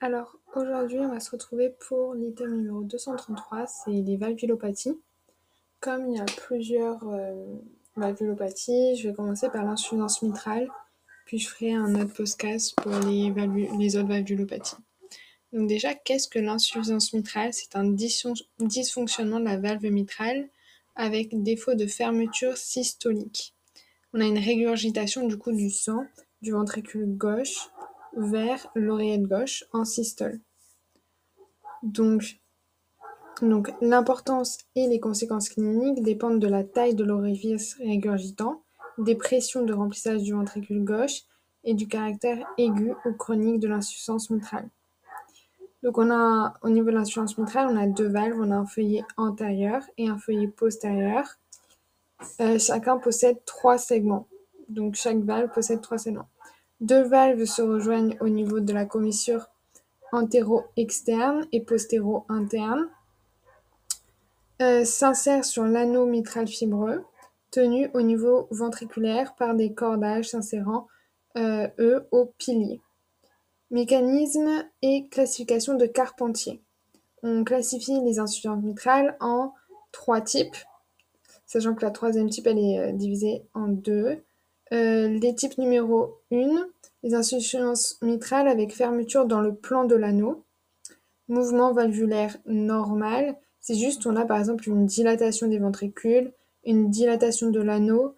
Alors aujourd'hui, on va se retrouver pour l'item numéro 233, c'est les valvulopathies. Comme il y a plusieurs euh, valvulopathies, je vais commencer par l'insuffisance mitrale, puis je ferai un autre podcast pour les, les autres valvulopathies. Donc déjà, qu'est-ce que l'insuffisance mitrale? C'est un dysfonctionnement de la valve mitrale avec défaut de fermeture systolique. On a une régurgitation du coup du sang du ventricule gauche vers l'oreillette gauche en systole. Donc, donc l'importance et les conséquences cliniques dépendent de la taille de l'orifice régurgitant, des pressions de remplissage du ventricule gauche et du caractère aigu ou chronique de l'insuffisance mitrale. Donc on a au niveau de l'insuffisance mitrale, on a deux valves, on a un feuillet antérieur et un feuillet postérieur. Euh, chacun possède trois segments. Donc chaque valve possède trois segments. Deux valves se rejoignent au niveau de la commissure antéro-externe et postéro-interne, euh, s'insèrent sur l'anneau mitral fibreux, tenu au niveau ventriculaire par des cordages s'insérant, euh, eux, au pilier. Mécanisme et classification de Carpentier. On classifie les insuffisances mitrales en trois types, sachant que la troisième type est euh, divisée en deux. Euh, les types numéro 1, les insuffisances mitrales avec fermeture dans le plan de l'anneau. Mouvement valvulaire normal, c'est juste on a par exemple une dilatation des ventricules, une dilatation de l'anneau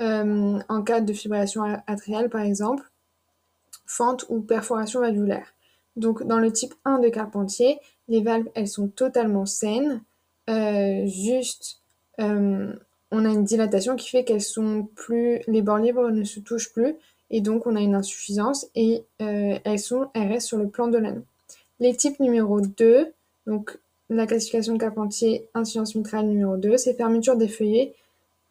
euh, en cas de fibrillation atriale par exemple, fente ou perforation valvulaire. Donc dans le type 1 de Carpentier, les valves elles sont totalement saines, euh, juste on a une dilatation qui fait qu'elles sont plus, les bords libres ne se touchent plus et donc on a une insuffisance et euh, elles, sont, elles restent sur le plan de l'anneau. Les types numéro 2, donc la classification de Carpentier, insuffisance mitrale numéro 2, c'est fermeture des feuillets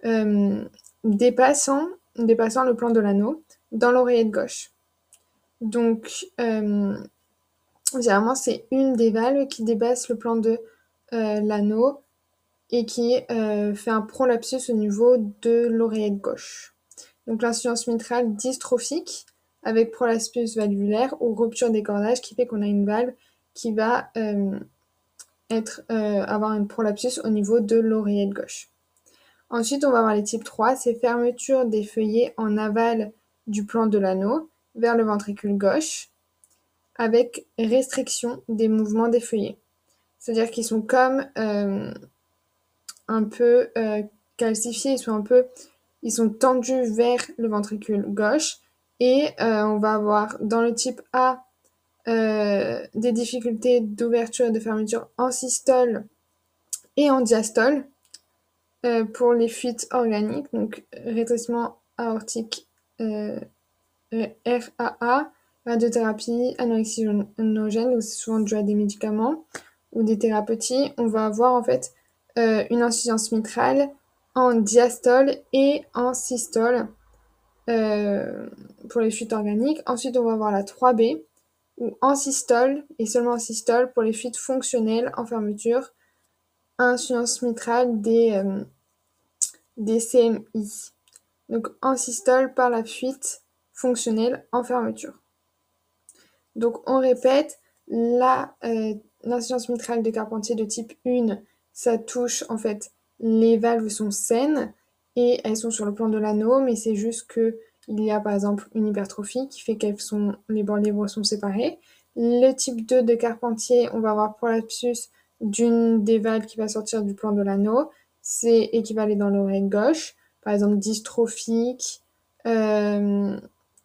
euh, dépassant, dépassant le plan de l'anneau dans l'oreillette gauche. Donc, euh, généralement, c'est une des valves qui dépasse le plan de l'anneau et qui euh, fait un prolapsus au niveau de l'oreillette gauche. Donc l'insuffisance mitrale dystrophique avec prolapsus valvulaire ou rupture des cordages qui fait qu'on a une valve qui va euh, être, euh, avoir un prolapsus au niveau de l'oreillette gauche. Ensuite, on va avoir les types 3, c'est fermeture des feuillets en aval du plan de l'anneau vers le ventricule gauche avec restriction des mouvements des feuillets. C'est-à-dire qu'ils sont comme un peu euh, calcifiés, ils sont un peu, ils sont tendus vers le ventricule gauche. Et euh, on va avoir dans le type A euh, des difficultés d'ouverture et de fermeture en systole et en diastole pour les fuites organiques, donc rétrécissement aortique RAA, radiothérapie, anorexie donc c'est souvent dû à des médicaments ou des thérapeutiques. On va avoir en fait euh, une insuffisance mitrale en diastole et en systole euh, pour les fuites organiques. Ensuite, on va avoir la 3B, ou en systole et seulement en systole pour les fuites fonctionnelles en fermeture. Insuffisance mitrale des, euh, des CMI. Donc en systole par la fuite fonctionnelle en fermeture. Donc on répète, l'insuffisance mitrale de Carpentier de type 1 ça touche en fait les valves sont saines et elles sont sur le plan de l'anneau, mais c'est juste que il y a par exemple une hypertrophie qui fait qu'elles sont les bords libres sont séparés. Le type 2 de Carpentier, on va avoir prolapsus d'une des valves qui va sortir du plan de l'anneau, c'est équivalent dans l'oreille gauche, par exemple dystrophique euh,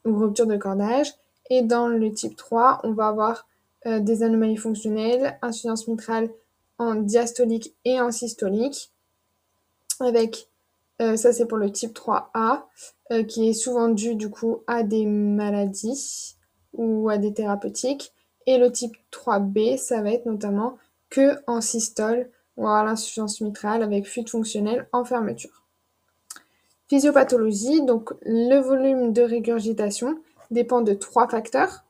ou rupture de cordage. Et dans le type 3, on va avoir euh, des anomalies fonctionnelles, insuffisance mitrale en diastolique et en systolique. Avec, euh, ça c'est pour le type 3A, euh, qui est souvent dû du coup à des maladies ou à des thérapeutiques. Et le type 3B, ça va être notamment que en systole ou à l'insuffisance mitrale avec fuite fonctionnelle en fermeture. Physiopathologie, donc le volume de régurgitation dépend de trois facteurs.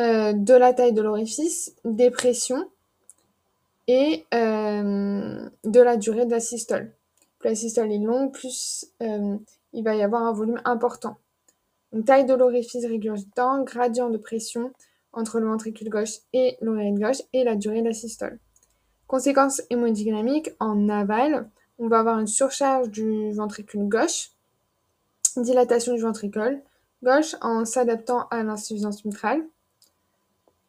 Euh, de la taille de l'orifice, des pressions et euh, de la durée de la systole. Plus la systole est longue, plus euh, il va y avoir un volume important. Donc, taille de l'orifice régurgitant, gradient de pression entre le ventricule gauche et l'oreillette gauche et la durée de la systole. Conséquences hémodynamiques en aval, on va avoir une surcharge du ventricule gauche, dilatation du ventricule gauche en s'adaptant à l'insuffisance mitrale,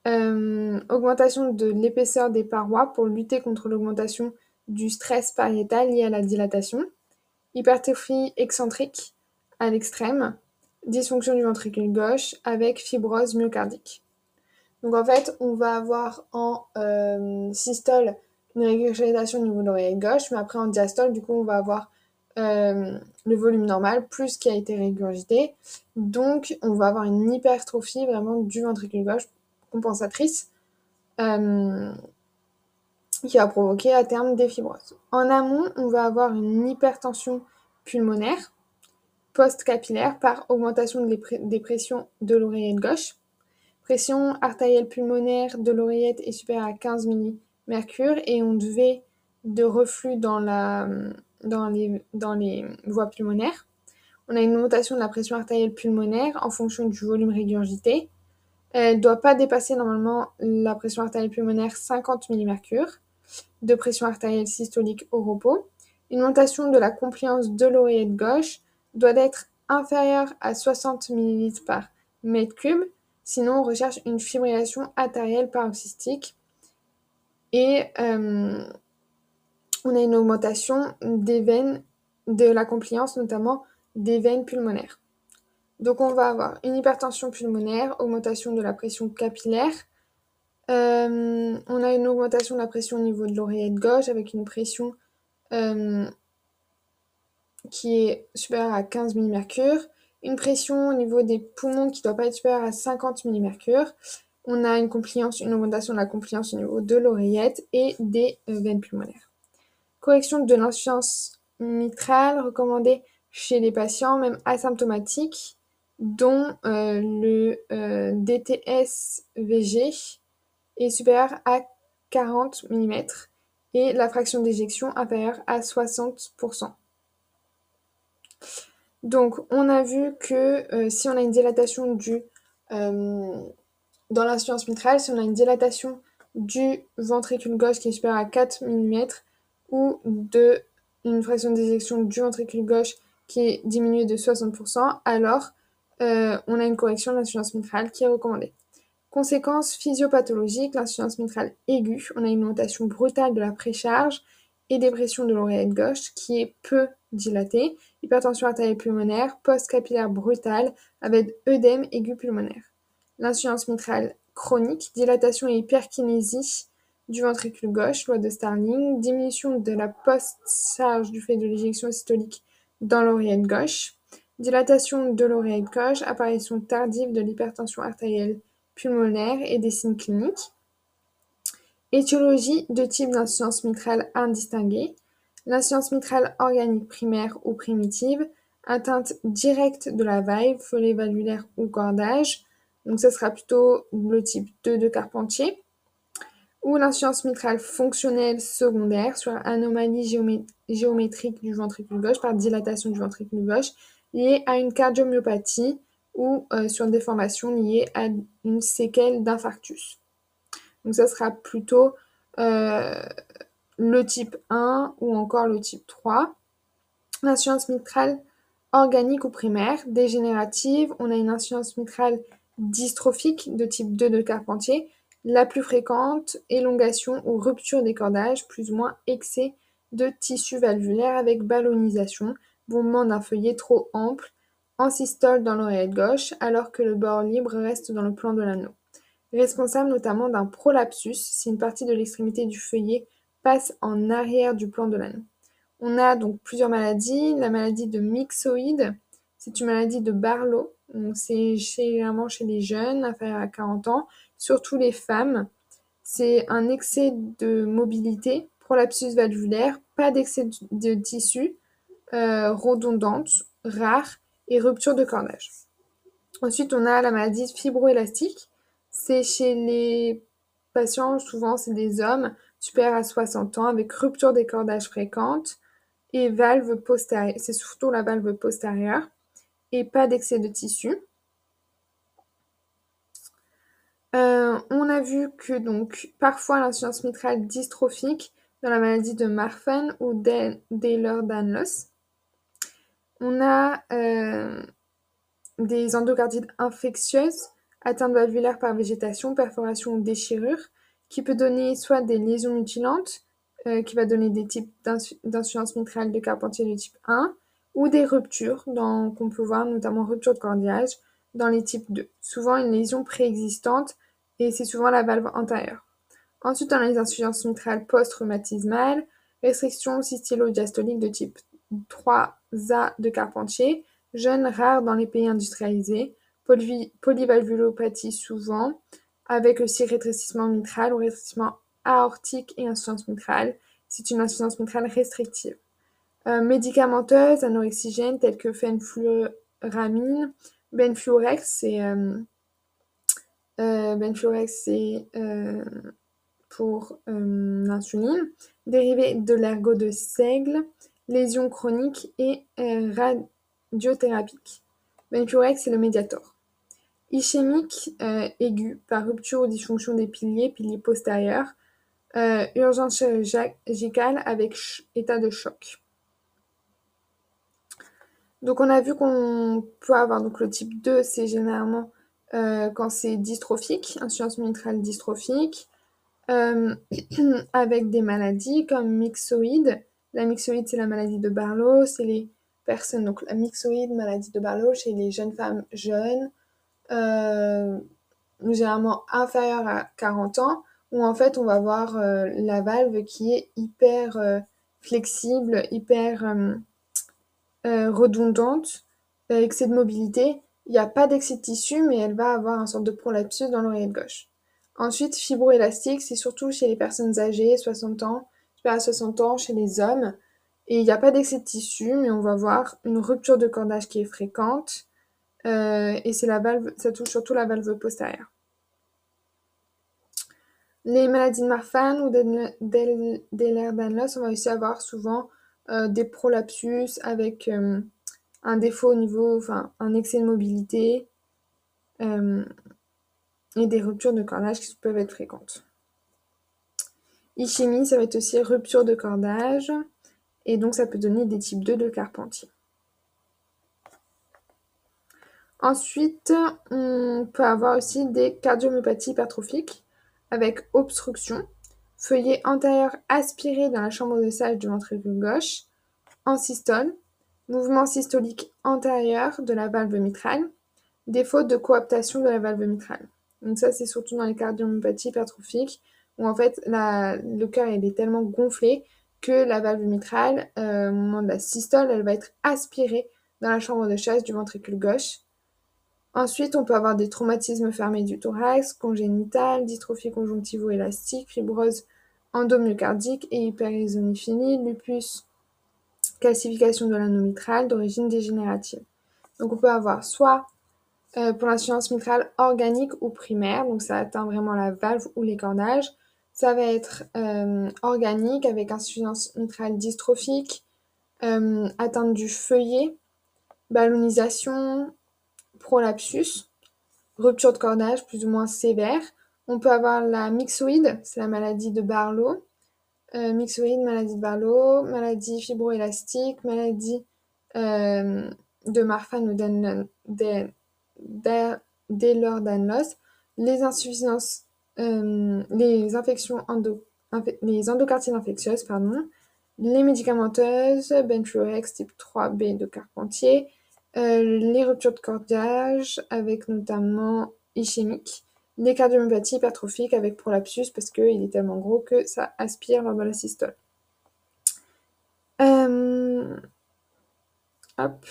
euh, augmentation de l'épaisseur des parois pour lutter contre l'augmentation du stress pariétal lié à la dilatation, hypertrophie excentrique à l'extrême, dysfonction du ventricule gauche avec fibrose myocardique. Donc en fait, on va avoir en euh, systole une régurgitation au niveau de l'oreille gauche, mais après en diastole, du coup, on va avoir euh, le volume normal plus qui a été régurgité. Donc, on va avoir une hypertrophie vraiment du ventricule gauche euh, qui va provoquer à terme des fibroses. En amont, on va avoir une hypertension pulmonaire post-capillaire par augmentation des pressions de l'oreillette gauche. Pression artérielle pulmonaire de l'oreillette est supérieure à 15 mm et on devait de reflux dans, les, dans les voies pulmonaires. On a une augmentation de la pression artérielle pulmonaire en fonction du volume régurgité. Elle ne doit pas dépasser normalement la pression artérielle pulmonaire 50 mm de pression artérielle systolique au repos. Une augmentation de la compliance de l'oreillette gauche doit être inférieure à 60 ml par mètre cube, sinon on recherche une fibrillation artérielle paroxystique et euh, on a une augmentation des veines, de la compliance notamment des veines pulmonaires. Donc on va avoir une hypertension pulmonaire, augmentation de la pression capillaire. Euh, on a une augmentation de la pression au niveau de l'oreillette gauche avec une pression euh, qui est supérieure à 15 mm Une pression au niveau des poumons qui ne doit pas être supérieure à 50 mm on a une compliance, une augmentation de la compliance au niveau de l'oreillette et des euh, veines pulmonaires. Correction de l'insuffisance mitrale recommandée chez les patients, même asymptomatiques, dont euh, le euh, DTS-VG est supérieur à 40 mm et la fraction d'éjection inférieure à 60%. Donc, on a vu que si on a une dilatation du dans l'insuffisance mitrale, si on a une dilatation du ventricule gauche qui est supérieure à 4 mm ou de une fraction d'éjection du ventricule gauche qui est diminuée de 60%, alors euh, on a une correction de l'insuffisance mitrale qui est recommandée. Conséquences physiopathologiques, l'insuffisance mitrale aiguë, on a une augmentation brutale de la précharge et des pressions de l'oreillette gauche qui est peu dilatée, hypertension artérielle pulmonaire, post-capillaire brutale avec œdème aigu pulmonaire. L'insuffisance mitrale chronique, dilatation et hyperkinésie du ventricule gauche, loi de Starling, diminution de la post-charge du fait de l'éjection systolique dans l'oreillette gauche, dilatation de l'oreillette gauche, apparition tardive de l'hypertension artérielle pulmonaire et des signes cliniques, étiologie de type d'insuffisance mitrale indistinguée, l'insuffisance mitrale organique primaire ou primitive, atteinte directe de la valve, folie valvulaire ou cordage, donc ça sera plutôt le type 2 de Carpentier, ou l'insuffisance mitrale fonctionnelle secondaire sur anomalie géométrique du ventricule gauche par dilatation du ventricule gauche liée à une cardiomyopathie ou euh, sur des formations liées à une séquelle d'infarctus. Donc ça sera plutôt euh, le type 1 ou encore le type 3. L'insuffisance mitrale organique ou primaire, dégénérative, on a une insuffisance mitrale dystrophique de type 2 de Carpentier, la plus fréquente, élongation ou rupture des cordages, plus ou moins excès de tissu valvulaire avec ballonisation, bombement d'un feuillet trop ample, en systole dans l'oreillette gauche, alors que le bord libre reste dans le plan de l'anneau. Responsable notamment d'un prolapsus si une partie de l'extrémité du feuillet passe en arrière du plan de l'anneau. On a donc plusieurs maladies. La maladie de myxoïde, c'est une maladie de Barlow c'est généralement chez les jeunes, inférieurs à 40 ans, surtout les femmes. C'est un excès de mobilité, prolapsus valvulaire, pas d'excès de tissu, euh, redondante, rare et rupture de cordage. Ensuite, on a la maladie fibroélastique. C'est chez les patients, souvent c'est des hommes supérieurs à 60 ans avec rupture des cordages fréquentes et valve postérieure. C'est surtout la valve postérieure et pas d'excès de tissu. Euh, a vu que donc parfois l'insuffisance mitrale dystrophique dans la maladie de Marfan ou d'Ehlers-Danlos. On a euh, des endocardites infectieuses atteintes valvulaires par végétation, perforation ou déchirure, qui peut donner soit des lésions mutilantes, euh, qui va donner des types d'insuffisance mitrale de Carpentier de type 1, ou des ruptures qu'on peut voir, notamment rupture de cordiage, dans les types 2. Souvent une lésion préexistante et c'est souvent la valve antérieure. Ensuite, a les insuffisances mitrales post-rhumatismales, restriction cystialo-diastolique de type 3A de Carpentier, jeune, rare dans les pays industrialisés, polyvalvulopathie souvent, avec aussi rétrécissement mitral ou rétrécissement aortique et insuffisance mitrale. C'est une insuffisance mitrale restrictive. Euh, médicamenteuses, anorexigènes telles que fenfluramine, benfluorex, c'est euh, euh, benfluorex, c'est pour l'insuline, dérivé de l'ergot de seigle, lésions chroniques et radiothérapiques. Benfluorex, c'est le médiator. Ischémique aiguë par rupture ou dysfonction des piliers, piliers postérieurs, urgence chirurgicale avec état de choc. Donc on a vu qu'on peut avoir donc le type 2, c'est généralement euh, quand c'est dystrophique, insuffisance mitrale dystrophique, euh, avec des maladies comme myxoïde. La myxoïde, c'est la maladie de Barlow, c'est les personnes, donc la myxoïde, maladie de Barlow, chez les jeunes femmes jeunes, euh, généralement inférieures à 40 ans, où en fait on va voir la valve qui est hyper flexible, hyper euh, redondante, euh, excès de mobilité. Il n'y a pas d'excès de tissu, mais elle va avoir un sorte de prolapsus dans l'oreillette gauche. Ensuite, fibroélastique, c'est surtout chez les personnes âgées, 60 ans, à 60 ans, chez les hommes. Et il n'y a pas d'excès de tissu, mais on va voir une rupture de cordage qui est fréquente. Euh, et c'est la valve, ça touche surtout la valve postérieure. Les maladies de Marfan ou d'Ehlers-Danlos, on va aussi avoir souvent euh, des prolapsus avec euh, un défaut au niveau, enfin un excès de mobilité et des ruptures de cordage qui peuvent être fréquentes. Ischémie, ça va être aussi rupture de cordage et donc ça peut donner des types 2 de Carpentier. Ensuite, on peut avoir aussi des cardiomyopathies hypertrophiques avec obstruction Feuillet antérieur aspiré dans la chambre de sage du ventricule gauche, en systole, mouvement systolique antérieur de la valve mitrale, défaut de coaptation de la valve mitrale. Donc ça, c'est surtout dans les cardiomyopathies hypertrophiques, où en fait le cœur est tellement gonflé que la valve mitrale, euh, au moment de la systole, elle va être aspirée dans la chambre de chasse du ventricule gauche. Ensuite, on peut avoir des traumatismes fermés du thorax, congénital, dystrophie conjonctivo-élastique, fibrose endomyocardique et hyperisoniphilie, lupus, calcification de l'anneau mitral d'origine dégénérative. Donc on peut avoir soit euh, pour l'insuffisance mitrale organique ou primaire, donc ça atteint vraiment la valve ou les cordages. Ça va être euh, organique avec insuffisance mitrale dystrophique, euh, atteinte du feuillet, ballonisation, prolapsus, rupture de cordage plus ou moins sévère. On peut avoir la myxoïde, c'est la maladie de Barlow. Euh, myxoïde, maladie de Barlow, maladie fibroélastique, maladie de Marfan ou d'Ehlers-Danlos, les insuffisances, les infections endo, les infectieuses, pardon, les médicamenteuses, type 3B de Carpentier, euh, les ruptures de cordage avec notamment ischémique, les cardiomyopathies hypertrophiques avec prolapsus parce qu'il est tellement gros que ça aspire lors de la systole. Euh, hop.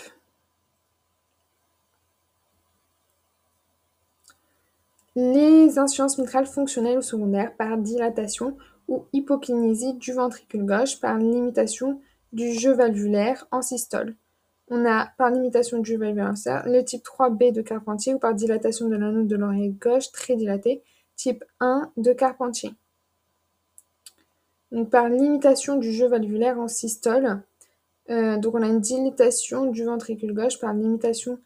Les insuffisances mitrales fonctionnelles ou secondaires par dilatation ou hypokinésie du ventricule gauche par limitation du jeu valvulaire en systole. On a par limitation du valvulaire le type 3B de Carpentier ou par dilatation de l'anneau de l'oreille gauche très dilaté, type 1 de Carpentier. Donc par limitation du jeu valvulaire en systole, euh, donc on a une dilatation du ventricule gauche par limitation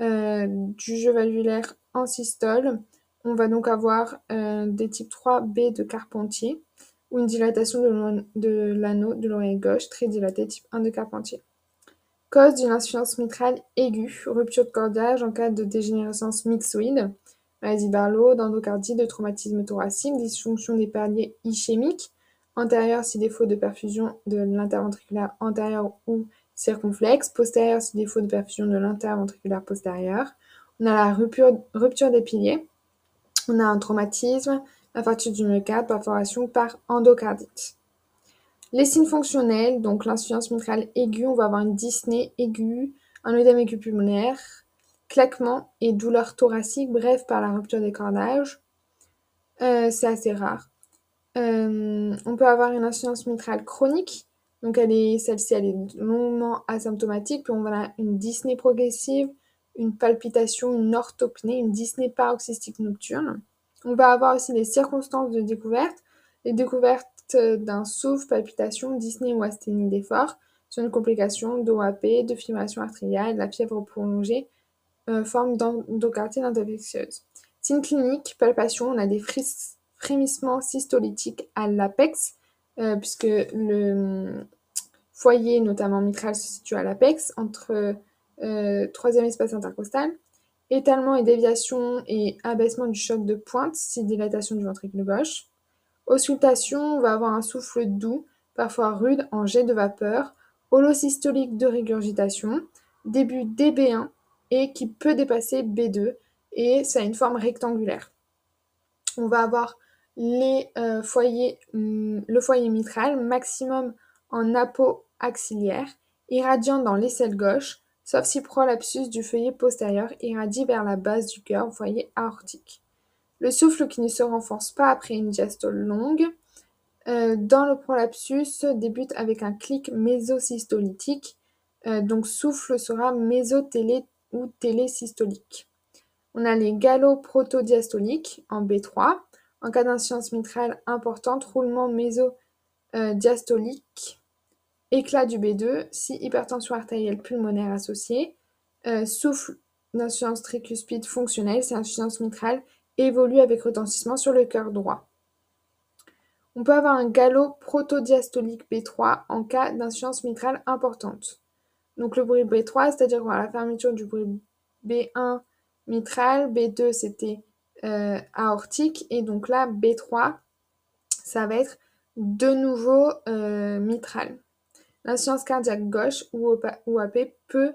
euh, du jeu valvulaire en systole. On va donc avoir des types 3B de Carpentier ou une dilatation de l'anneau de l'oreille gauche très dilatée type 1 de Carpentier. Cause d'une insuffisance mitrale aiguë, rupture de cordage en cas de dégénérescence myxoïde, maladie Barlow, d'endocardie, de traumatisme thoracique, dysfonction des paliers ischémiques, antérieur si défaut de perfusion de l'interventriculaire antérieur ou circonflexe, postérieur si défaut de perfusion de l'interventriculaire postérieur. On a la rupture des piliers, on a un traumatisme, infarctus du myocarde, perforation par endocardite. Les signes fonctionnels, donc l'insuffisance mitrale aiguë, on va avoir une dyspnée aiguë, un œdème aigu pulmonaire, claquement et douleur thoracique, bref, par la rupture des cordages. Euh, c'est assez rare. Euh, on peut avoir une insuffisance mitrale chronique, donc elle celle-ci, elle est longuement asymptomatique, puis on va avoir une dyspnée progressive, une palpitation, une orthopnée, une dyspnée paroxystique nocturne. On va avoir aussi les circonstances de découverte, les découvertes d'un souffle, palpitation, dyspnée ou asthénie d'effort sont une complication d'OAP, de fibrillation artérielle, la fièvre prolongée, euh, forme d'endocardite infectieuse. Signe clinique, palpation, on a des frémissements cystolytiques à l'apex, euh, puisque le foyer, notamment mitral, se situe à l'apex, entre euh, troisième espace intercostal. Étalement et déviation et abaissement du choc de pointe, si dilatation du ventricule gauche. Auscultation, on va avoir un souffle doux, parfois rude, en jet de vapeur, holosystolique de régurgitation, début DB1 et qui peut dépasser B2 et ça a une forme rectangulaire. On va avoir euh, hmm, le foyer mitral maximum en apo-axillaire, irradiant dans l'aisselle gauche, sauf si prolapsus du feuillet postérieur irradie vers la base du cœur, foyer aortique. Le souffle qui ne se renforce pas après une diastole longue euh, dans le prolapsus débute avec un clic mésocystolytique, euh, donc souffle sera mésotélé ou télésystolique. On a les galoprotodiastoliques en B3. En cas d'insuffisance mitrale importante, roulement mésodiastolique, éclat du B2 si hypertension artérielle pulmonaire associée, euh, souffle d'insuffisance tricuspide fonctionnelle si insuffisance mitrale évolue avec retentissement sur le cœur droit. On peut avoir un galop protodiastolique B3 en cas d'insuffisance mitrale importante. Donc le bruit B3, c'est-à-dire la fermeture du bruit B1 mitral, B2 c'était euh, aortique, et donc là B3, ça va être de nouveau euh, mitral. L'insuffisance cardiaque gauche ou, AP peut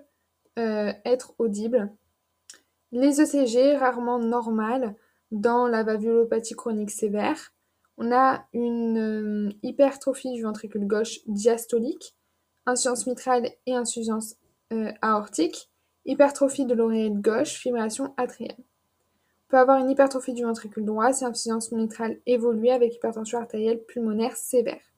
euh, être audible. Les ECG, rarement normales, dans la valvulopathie chronique sévère. On a une euh, hypertrophie du ventricule gauche diastolique, insuffisance mitrale et insuffisance euh, aortique, hypertrophie de l'oreillette gauche, fibrillation atriale. On peut avoir une hypertrophie du ventricule droit si insuffisance mitrale évoluée avec hypertension artérielle pulmonaire sévère.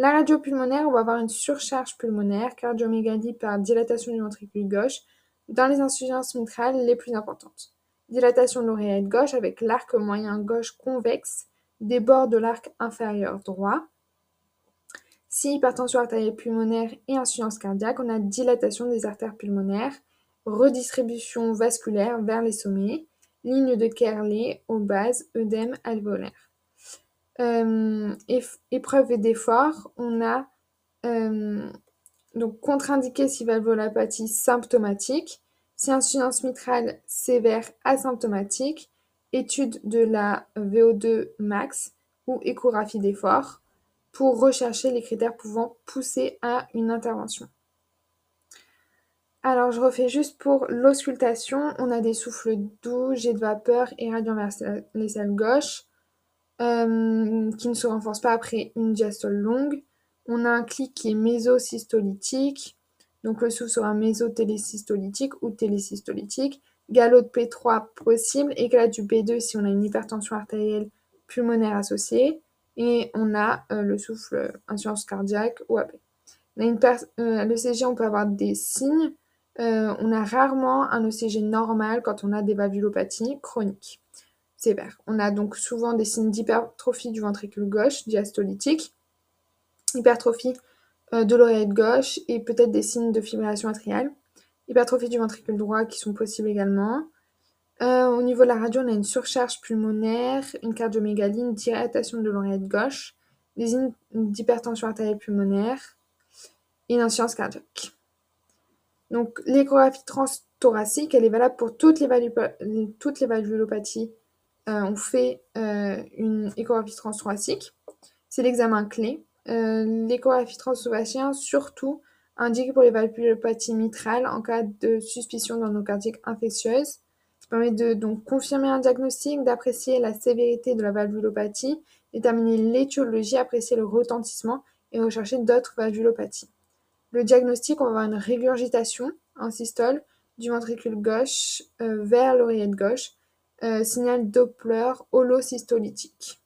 La radio pulmonaire, on va avoir une surcharge pulmonaire, cardiomégalie par dilatation du ventricule gauche, dans les insuffisances mitrales les plus importantes. Dilatation de gauche avec l'arc moyen gauche convexe des bords de l'arc inférieur droit. Si hypertension artérielle pulmonaire et insuffisance cardiaque, on a dilatation des artères pulmonaires, redistribution vasculaire vers les sommets, ligne de Kerley aux bases, œdème alvéolaire. Euh, épreuve d'effort, on a euh, donc contre-indiqué si valvulopathie symptomatique, si insuffisance mitrale sévère asymptomatique, étude de la VO2 max ou échographie d'effort pour rechercher les critères pouvant pousser à une intervention. Alors je refais juste pour l'auscultation, on a des souffles doux, jets de vapeur et radiant vers les gauches euh, qui ne se renforcent pas après une diastole longue. On a un clic qui est mésocystolytique, donc le souffle sera mésotélésystolytique ou télésystolytique. Galop de P3 possible, éclat du P2 si on a une hypertension artérielle pulmonaire associée. Et on a euh, le souffle insuffisance cardiaque ou AP. On euh, le on peut avoir des signes. Euh, on a rarement un ECG normal quand on a des valvulopathies chroniques On a donc souvent des signes d'hypertrophie du ventricule gauche diastolytique, hypertrophie euh, de l'oreillette gauche et peut-être des signes de fibrillation atriale. Hypertrophie du ventricule droit qui sont possibles également. Euh, au niveau de la radio, on a une surcharge pulmonaire, une cardiomégalie, une dilatation de l'oreillette gauche, des signes d'hypertension artérielle pulmonaire et une insuffisance cardiaque. Donc l'échographie transthoracique, elle est valable pour toutes les, toutes les valvulopathies. Euh, on fait euh, une échographie transthoracique. C'est l'examen clé. l'échographie transthoracique, surtout indiquée pour les valvulopathies mitrales en cas de suspicion d'endocardique infectieuse permet de donc confirmer un diagnostic, d'apprécier la sévérité de la valvulopathie, déterminer l'étiologie, apprécier le retentissement et rechercher d'autres valvulopathies. Le diagnostic, on va avoir une régurgitation en systole du ventricule gauche euh, vers l'oreillette gauche, euh, signal Doppler holosystolytique.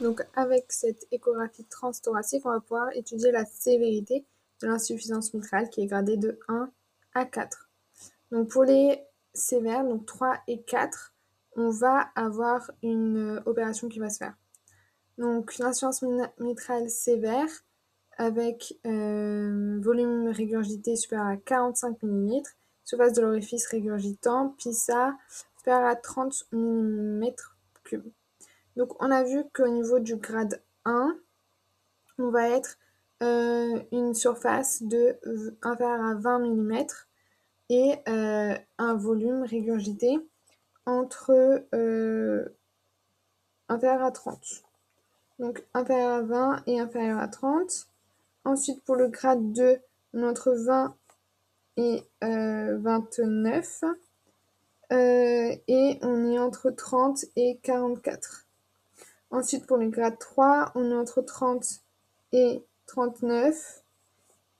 Donc avec cette échographie transthoracique, on va pouvoir étudier la sévérité de l'insuffisance mitrale qui est gradée de 1 à 4. Donc pour les sévères, donc 3 et 4, on va avoir une euh, opération qui va se faire. Donc une insuffisance mitrale sévère avec euh, volume régurgité supérieur à 45 mm, surface de l'orifice régurgitant, PISA à 30 mm3. Donc on a vu qu'au niveau du grade 1, on va être euh, une surface de inférieure à 20 mm et euh, un volume régurgité entre euh, inférieur à 30. Donc inférieur à 20 et inférieur à 30. Ensuite pour le grade 2, on est entre 20 et 29. Euh, et on est entre 30 et 44. Ensuite pour le grade 3, on est entre 30 et 39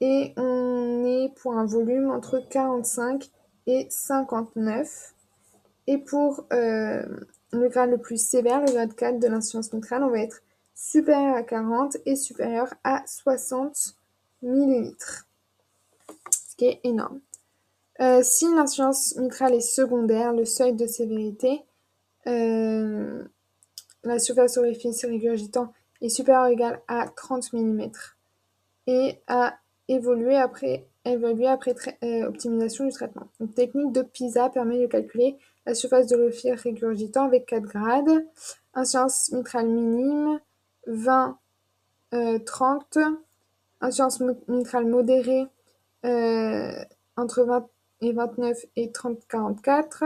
et on est pour un volume entre 45 et 59. Et pour euh, le grade le plus sévère, le grade 4 de l'insuffisance mitrale, on va être supérieur à 40 et supérieur à 60 ml. Ce qui est énorme. Euh, si l'insuffisance mitrale est secondaire, le seuil de sévérité, euh, la surface orifice régurgitant est supérieure ou égale à 30 mm et à évoluer après, après euh, optimisation du traitement. Une technique de PISA permet de calculer la surface de l'ophir régurgitant avec 4 grades. Insuffisance mitrale minime, 20, 30. Insuffisance mitrale modérée, entre 20 et 29 et 30, 44.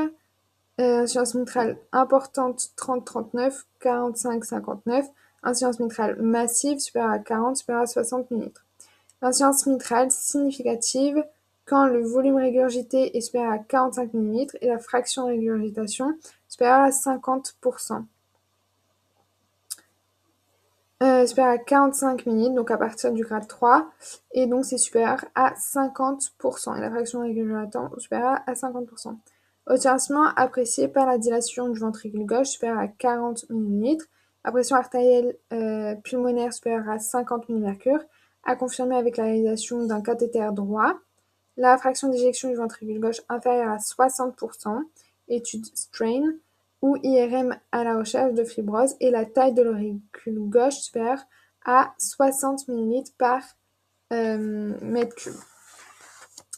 Euh, insuffisance mitrale importante, 30, 39, 45, 59. Insuffisance mitrale massive, supérieure à 40, supérieure à 60 minutes. L'insuffisance mitrale significative quand le volume régurgité est supérieur à 45 ml et la fraction de régurgitation supérieure à 50%. Euh, supérieur à 45 ml, donc à partir du grade 3, et donc c'est supérieur à 50%, et la fraction de régurgitation supérieure à 50%. Haussement apprécié par la dilation du ventricule gauche supérieure à 40 ml, la pression artérielle euh, pulmonaire supérieure à 50 mmHg, à confirmer avec la réalisation d'un cathéter droit. La fraction d'éjection du ventricule gauche inférieure à 60%, étude strain, ou IRM à la recherche de fibrose, et la taille de l'auricule gauche supérieure à 60 ml par euh, mètre cube.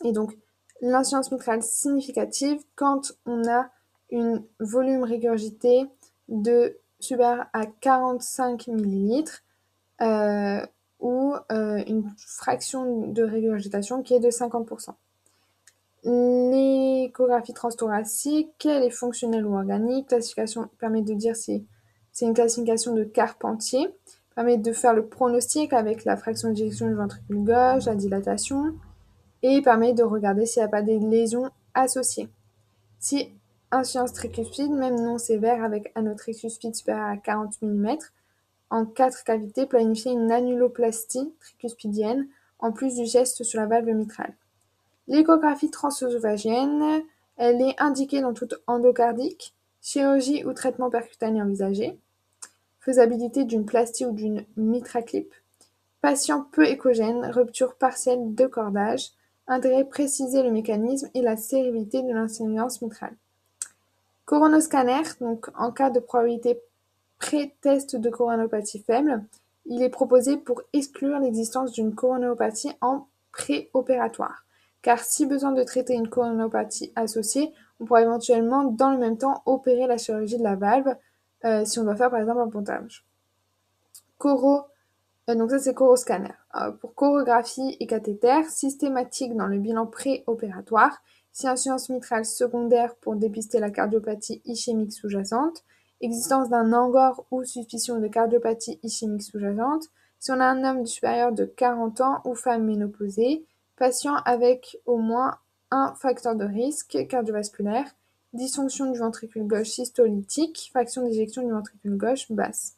Et donc, l'insuffisance mitrale significative quand on a un volume régurgité de supérieur à 45 ml euh, ou euh, une fraction de régurgitation qui est de 50%. L'échographie transthoracique, elle est fonctionnelle ou organique. Classification permet de dire si c'est une classification de Carpentier. Permet de faire le pronostic avec la fraction d'éjection du ventricule gauche, la dilatation. Et permet de regarder s'il n'y a pas des lésions associées. Si insuffisance tricuspide, même non sévère avec anotricuspide supérieur à 40 mm, en quatre cavités, planifier une annuloplastie tricuspidienne en plus du geste sur la valve mitrale. L'échographie transœsophagienne, elle est indiquée dans toute endocardique, chirurgie ou traitement percutané envisagé, faisabilité d'une plastie ou d'une mitraclip, patient peu échogène, rupture partielle de cordage, intérêt préciser le mécanisme et la sérénité de l'insuffisance mitrale. Coronoscanner, donc en cas de probabilité pré-test de coronopathie faible, il est proposé pour exclure l'existence d'une coronopathie en préopératoire, car si besoin de traiter une coronopathie associée, on pourra éventuellement, dans le même temps, opérer la chirurgie de la valve euh, si on doit faire par exemple un pontage. Coro, euh, donc ça c'est coroscanner. Euh, pour chorographie et cathéter, systématique dans le bilan préopératoire, si insuffisance mitrale secondaire pour dépister la cardiopathie ischémique sous-jacente, existence d'un angor ou suspicion de cardiopathie ischémique sous-jacente, si on a un homme supérieur de 40 ans ou femme ménopausée, patient avec au moins un facteur de risque cardiovasculaire, dysfonction du ventricule gauche systolytique, fraction d'éjection du ventricule gauche basse.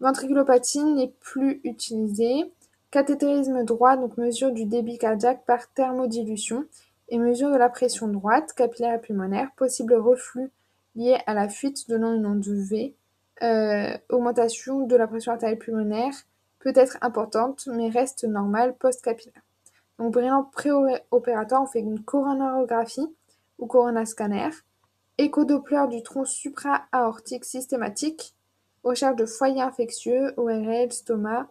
Ventriculopathie n'est plus utilisée. Cathétérisme droit, donc mesure du débit cardiaque par thermodilution et mesure de la pression droite, capillaire et pulmonaire, possible reflux lié à la fuite donnant une onde V, euh, augmentation de la pression artérielle pulmonaire peut être importante mais reste normale post-capillaire. Donc brillant préopératoire, on fait une coronarographie ou coronascanner, échodoppler du tronc supra-aortique systématique, recherche de foyers infectieux, ORL, stoma,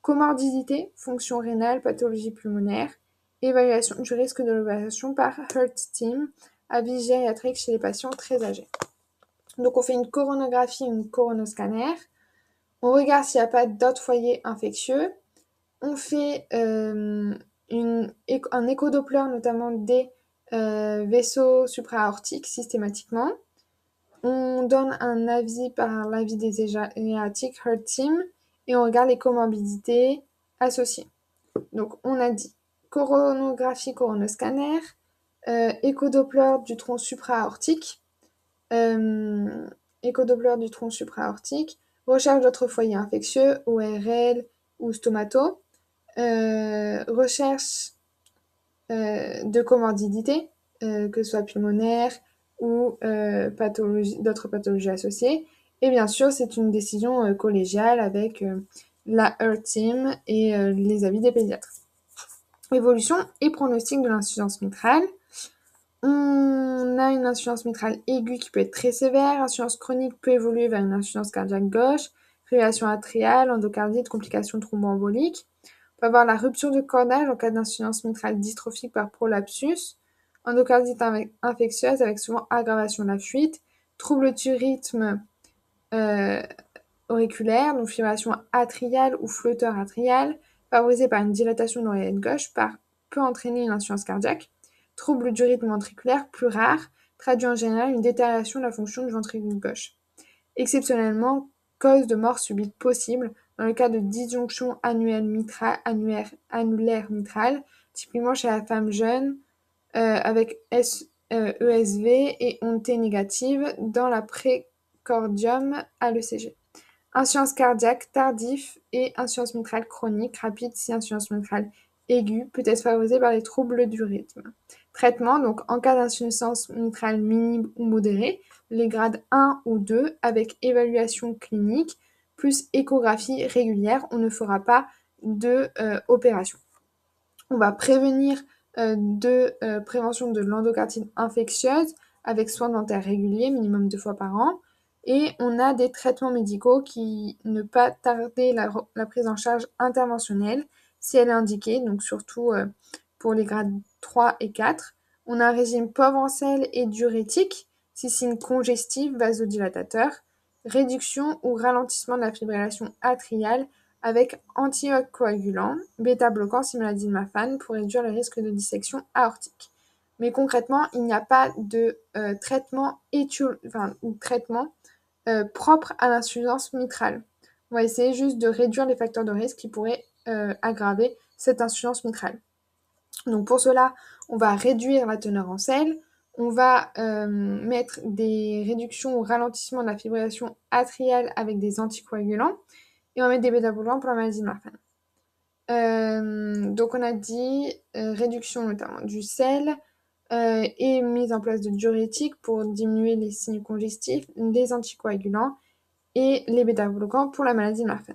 comorbidité, fonction rénale, pathologie pulmonaire, évaluation du risque de l'opération par Heart Team, avis gériatrique chez les patients très âgés. Donc on fait une coronographie, une coronoscanner, on regarde s'il n'y a pas d'autres foyers infectieux, on fait euh, une, un échodoppler notamment des euh, vaisseaux supraaortiques systématiquement. On donne un avis par l'avis des gériatriques Heart Team et on regarde les comorbidités associées. Donc on a dit coronographie coronoscanner, euh, échodoppler du tronc supraaortique, euh, du tronc supraaortique, recherche d'autres foyers infectieux, ORL ou stomato, recherche euh, de comorbidité, euh, que ce soit pulmonaire ou pathologie, d'autres pathologies associées. Et bien sûr, c'est une décision collégiale avec la Earth Team et les avis des pédiatres. Évolution et pronostic de l'insuffisance mitrale. On a une insuffisance mitrale aiguë qui peut être très sévère. Insuffisance chronique peut évoluer vers une insuffisance cardiaque gauche, fibrillation atriale, endocardite, complications thromboemboliques avoir la rupture de cordage en cas d'insuffisance mitrale dystrophique par prolapsus, endocardite infectieuse avec souvent aggravation de la fuite, trouble du rythme euh, auriculaire, donc fibrillation atriale ou flotteur atrial, favorisé par une dilatation de l'oreillette gauche, peut entraîner une insuffisance cardiaque, trouble du rythme ventriculaire, plus rare, traduit en général une détérioration de la fonction du ventricule gauche. Exceptionnellement, cause de mort subite possible, dans le cas de disjonction annuelle mitrale, annulaire mitrale, typiquement chez la femme jeune euh, avec ESV euh, et onde négative dans la précordium à l'ECG. Insuffisance cardiaque tardif et insuffisance mitrale chronique rapide si insuffisance mitrale aiguë peut être favorisée par les troubles du rythme. Traitement, donc en cas d'insuffisance mitrale minime ou modérée, les grades 1 ou 2 avec évaluation clinique plus échographie régulière, on ne fera pas de euh, opération. On va prévenir euh, de euh, prévention de l'endocardite infectieuse avec soins dentaires réguliers, minimum deux fois par an. Et on a des traitements médicaux qui ne pas tarder la, prise en charge interventionnelle si elle est indiquée, donc surtout pour les grades 3 et 4. On a un régime pauvre en sel et diurétique, une congestive, vasodilatateur réduction ou ralentissement de la fibrillation atriale avec anticoagulant, bêta-bloquant si maladie de Marfan pour réduire le risque de dissection aortique. Mais concrètement, il n'y a pas de euh, traitement, traitement euh, propre à l'insuffisance mitrale. On va essayer juste de réduire les facteurs de risque qui pourraient euh, aggraver cette insuffisance mitrale. Donc pour cela, on va réduire la teneur en sel, on va euh, mettre des réductions ou ralentissements de la fibrillation atriale avec des anticoagulants et on va mettre des bêta pour la maladie de Marfan. Euh, donc on a dit euh, réduction notamment du sel et mise en place de diurétiques pour diminuer les signes congestifs, des anticoagulants et les bêta-bloquants pour la maladie de Marfan.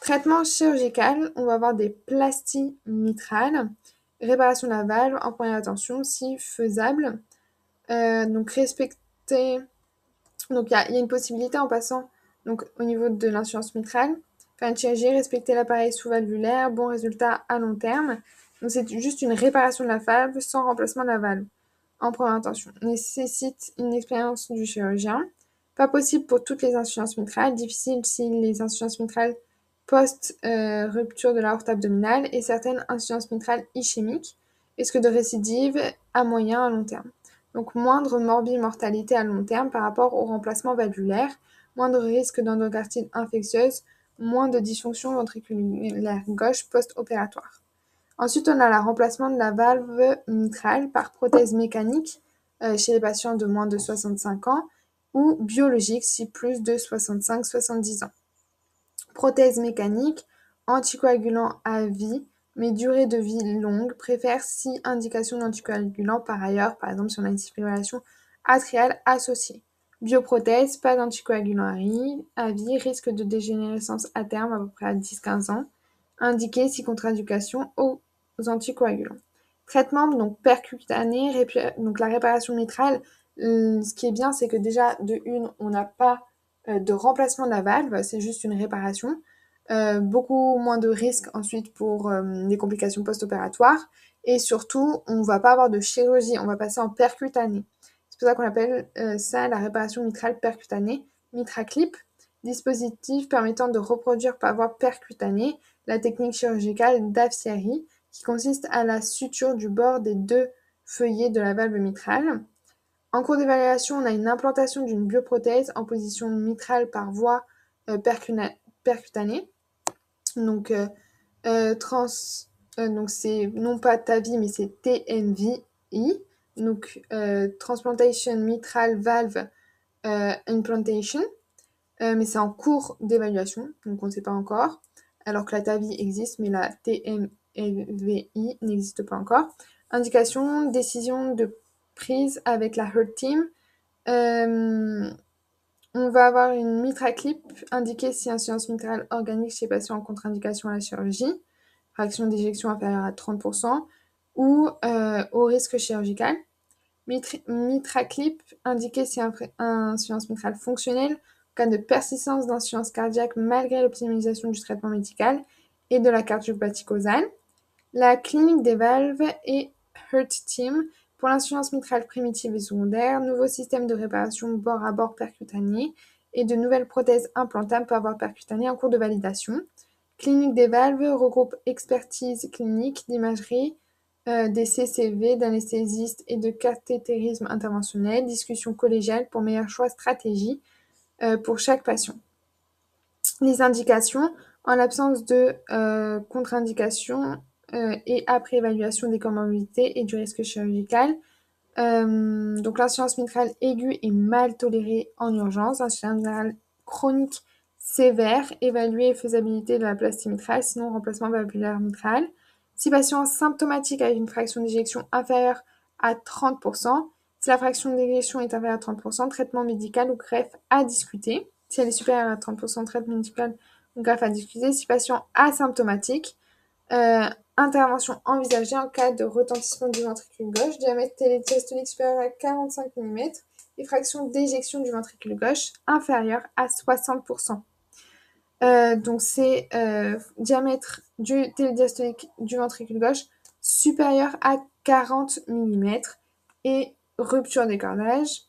Traitement chirurgical, on va avoir des plasties mitrales, réparation de la valve en première attention si faisable, euh, donc respecter. Donc il y, a une possibilité en passant donc, au niveau de l'insuffisance mitrale. Faire une chirurgie, respecter l'appareil sous-valvulaire, bon résultat à long terme. Donc c'est juste une réparation de la valve sans remplacement de la valve. en première intention. Nécessite une expérience du chirurgien. Pas possible pour toutes les insuffisances mitrales. Difficile si les insuffisances mitrales post-rupture de l'aorte abdominale et certaines insuffisances mitrales ischémiques. Risque de récidive à moyen à long terme. Donc moindre morbimortalité à long terme par rapport au remplacement valvulaire, moins de risque d'endocardite infectieuse, moins de dysfonction ventriculaire gauche post-opératoire. Ensuite, on a le remplacement de la valve mitrale par prothèse mécanique euh, chez les patients de moins de 65 ans ou biologique si plus de 65-70 ans. Prothèse mécanique, anticoagulant à vie, mais durée de vie longue, préfère si indication d'anticoagulant par ailleurs, par exemple si on a une fibrillation atriale associée. Bioprothèse, pas d'anticoagulant à vie, risque de dégénérescence à terme à peu près à 10-15 ans, indiqué si contre-indication aux anticoagulants. Traitement donc percutané, donc la réparation mitrale, euh, ce qui est bien, c'est que déjà de une, on n'a pas euh, de remplacement de la valve, c'est juste une réparation. Euh, beaucoup moins de risques ensuite pour des complications post-opératoires. Et surtout, on va pas avoir de chirurgie, on va passer en percutané pour ça qu'on appelle euh, ça la réparation mitrale percutanée, MitraClip, dispositif permettant de reproduire par voie percutanée la technique chirurgicale d'Afsiari, qui consiste à la suture du bord des deux feuillets de la valve mitrale. En cours d'évaluation, on a une implantation d'une bioprothèse en position mitrale par voie euh, percutanée. Donc, euh, trans, donc c'est non pas TAVI, mais c'est TMVI donc euh, Transplantation Mitral Valve euh, Implantation, euh, mais c'est en cours d'évaluation, donc on ne sait pas encore, alors que la TAVI existe, mais la TMVI n'existe pas encore. Indication, décision de prise avec la Hurt Team. On va avoir une mitraclip indiquée si insuffisance mitrale organique chez patient en contre-indication à la chirurgie, fraction d'éjection inférieure à 30%, ou au risque chirurgical. Mitraclip indiqué si un insuffisance mitrale fonctionnelle en cas de persistance d'insuffisance cardiaque malgré l'optimisation du traitement médical et de la cardiopathie causale. La clinique des valves et Hurt Team pour l'insuffisance mitrale primitive et secondaire, nouveau système de réparation bord à bord percutané et de nouvelles prothèses implantables par bord percutané en cours de validation. Clinique des valves regroupe expertise clinique d'imagerie, euh, des CCV, d'anesthésistes et de cathétérisme interventionnel, discussion collégiale pour meilleur choix stratégie euh, pour chaque patient. Les indications, en l'absence de euh, contre-indication et après évaluation des comorbidités et du risque chirurgical. donc l'insuffisance mitrale aiguë est mal tolérée en urgence, l'insuffisance mitrale chronique sévère, évaluer faisabilité de la plastie mitrale, sinon remplacement valvulaire mitral. Si patient symptomatique avec une fraction d'éjection inférieure à 30%, si la fraction d'éjection est inférieure à 30%, traitement médical ou greffe à discuter. Si elle est supérieure à 30%, traitement médical ou greffe à discuter. Si patient asymptomatique, euh, intervention envisagée en cas de retentissement du ventricule gauche, diamètre télédiastolique supérieur à 45 mm et fraction d'éjection du ventricule gauche inférieure à 60%. Euh, donc c'est euh, diamètre du télédiastolique du ventricule gauche supérieur à 40 mm et rupture des cordages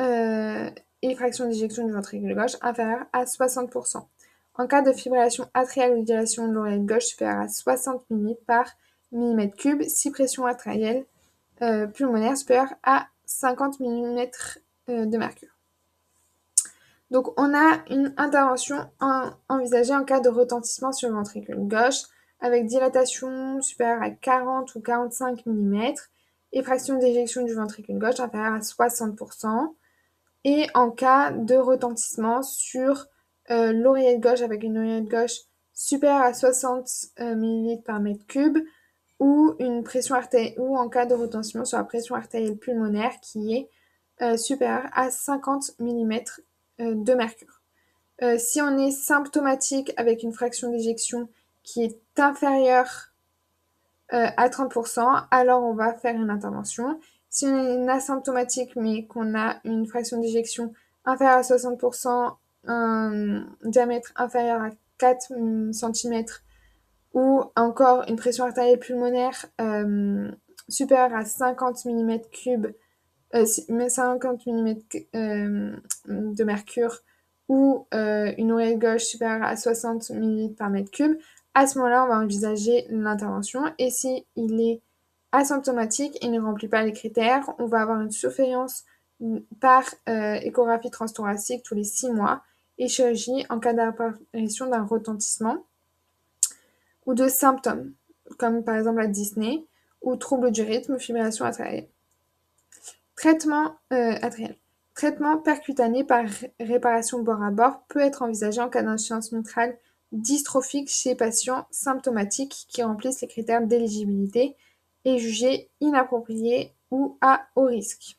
et fraction d'éjection du ventricule gauche inférieure à 60%. En cas de fibrillation atriale ou dilation de l'oreille gauche supérieure à 60 mm par millimètre cube, si pression atriale pulmonaire supérieure à 50 mm de mercure. Donc, on a une intervention envisagée en cas de retentissement sur le ventricule gauche avec dilatation supérieure à 40 ou 45 mm et fraction d'éjection du ventricule gauche inférieure à 60%. Et en cas de retentissement sur euh, l'oreillette gauche avec une oreillette gauche supérieure à 60 euh, ml par mètre cube ou une pression artérielle ou en cas de retentissement sur la pression artérielle pulmonaire qui est euh, supérieure à 50 mm euh, de mercure. Si on est symptomatique avec une fraction d'éjection qui est inférieure à 30%, alors on va faire une intervention. Si on est asymptomatique mais qu'on a une fraction d'éjection inférieure à 60%, un diamètre inférieur à 4 cm ou encore une pression artérielle pulmonaire supérieur à 50 mm3, 50 mm de mercure ou euh, une oreille gauche supérieure à 60 ml par mètre cube, à ce moment-là, on va envisager l'intervention. Et si est asymptomatique et ne remplit pas les critères, on va avoir une surveillance par euh, échographie transthoracique tous les 6 mois et chirurgie en cas d'apparition d'un retentissement ou de symptômes, comme par exemple la Disney ou trouble du rythme, fibrillation atriale. Traitement euh, Traitement percutané par réparation bord à bord peut être envisagé en cas d'insuffisance mitrale dystrophique chez patients symptomatiques qui remplissent les critères d'éligibilité et jugés inappropriés ou à haut risque.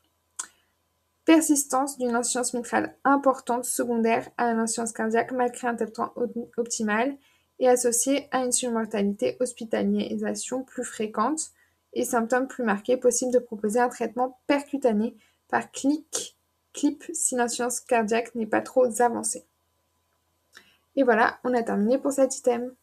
Persistance d'une insuffisance mitrale importante secondaire à l'insuffisance cardiaque malgré un traitement optimal et associée à une surmortalité hospitalisation plus fréquente et symptômes plus marqués, possible de proposer un traitement percutané par clic clip si l'insuffisance cardiaque n'est pas trop avancée. Et voilà, on a terminé pour cet item.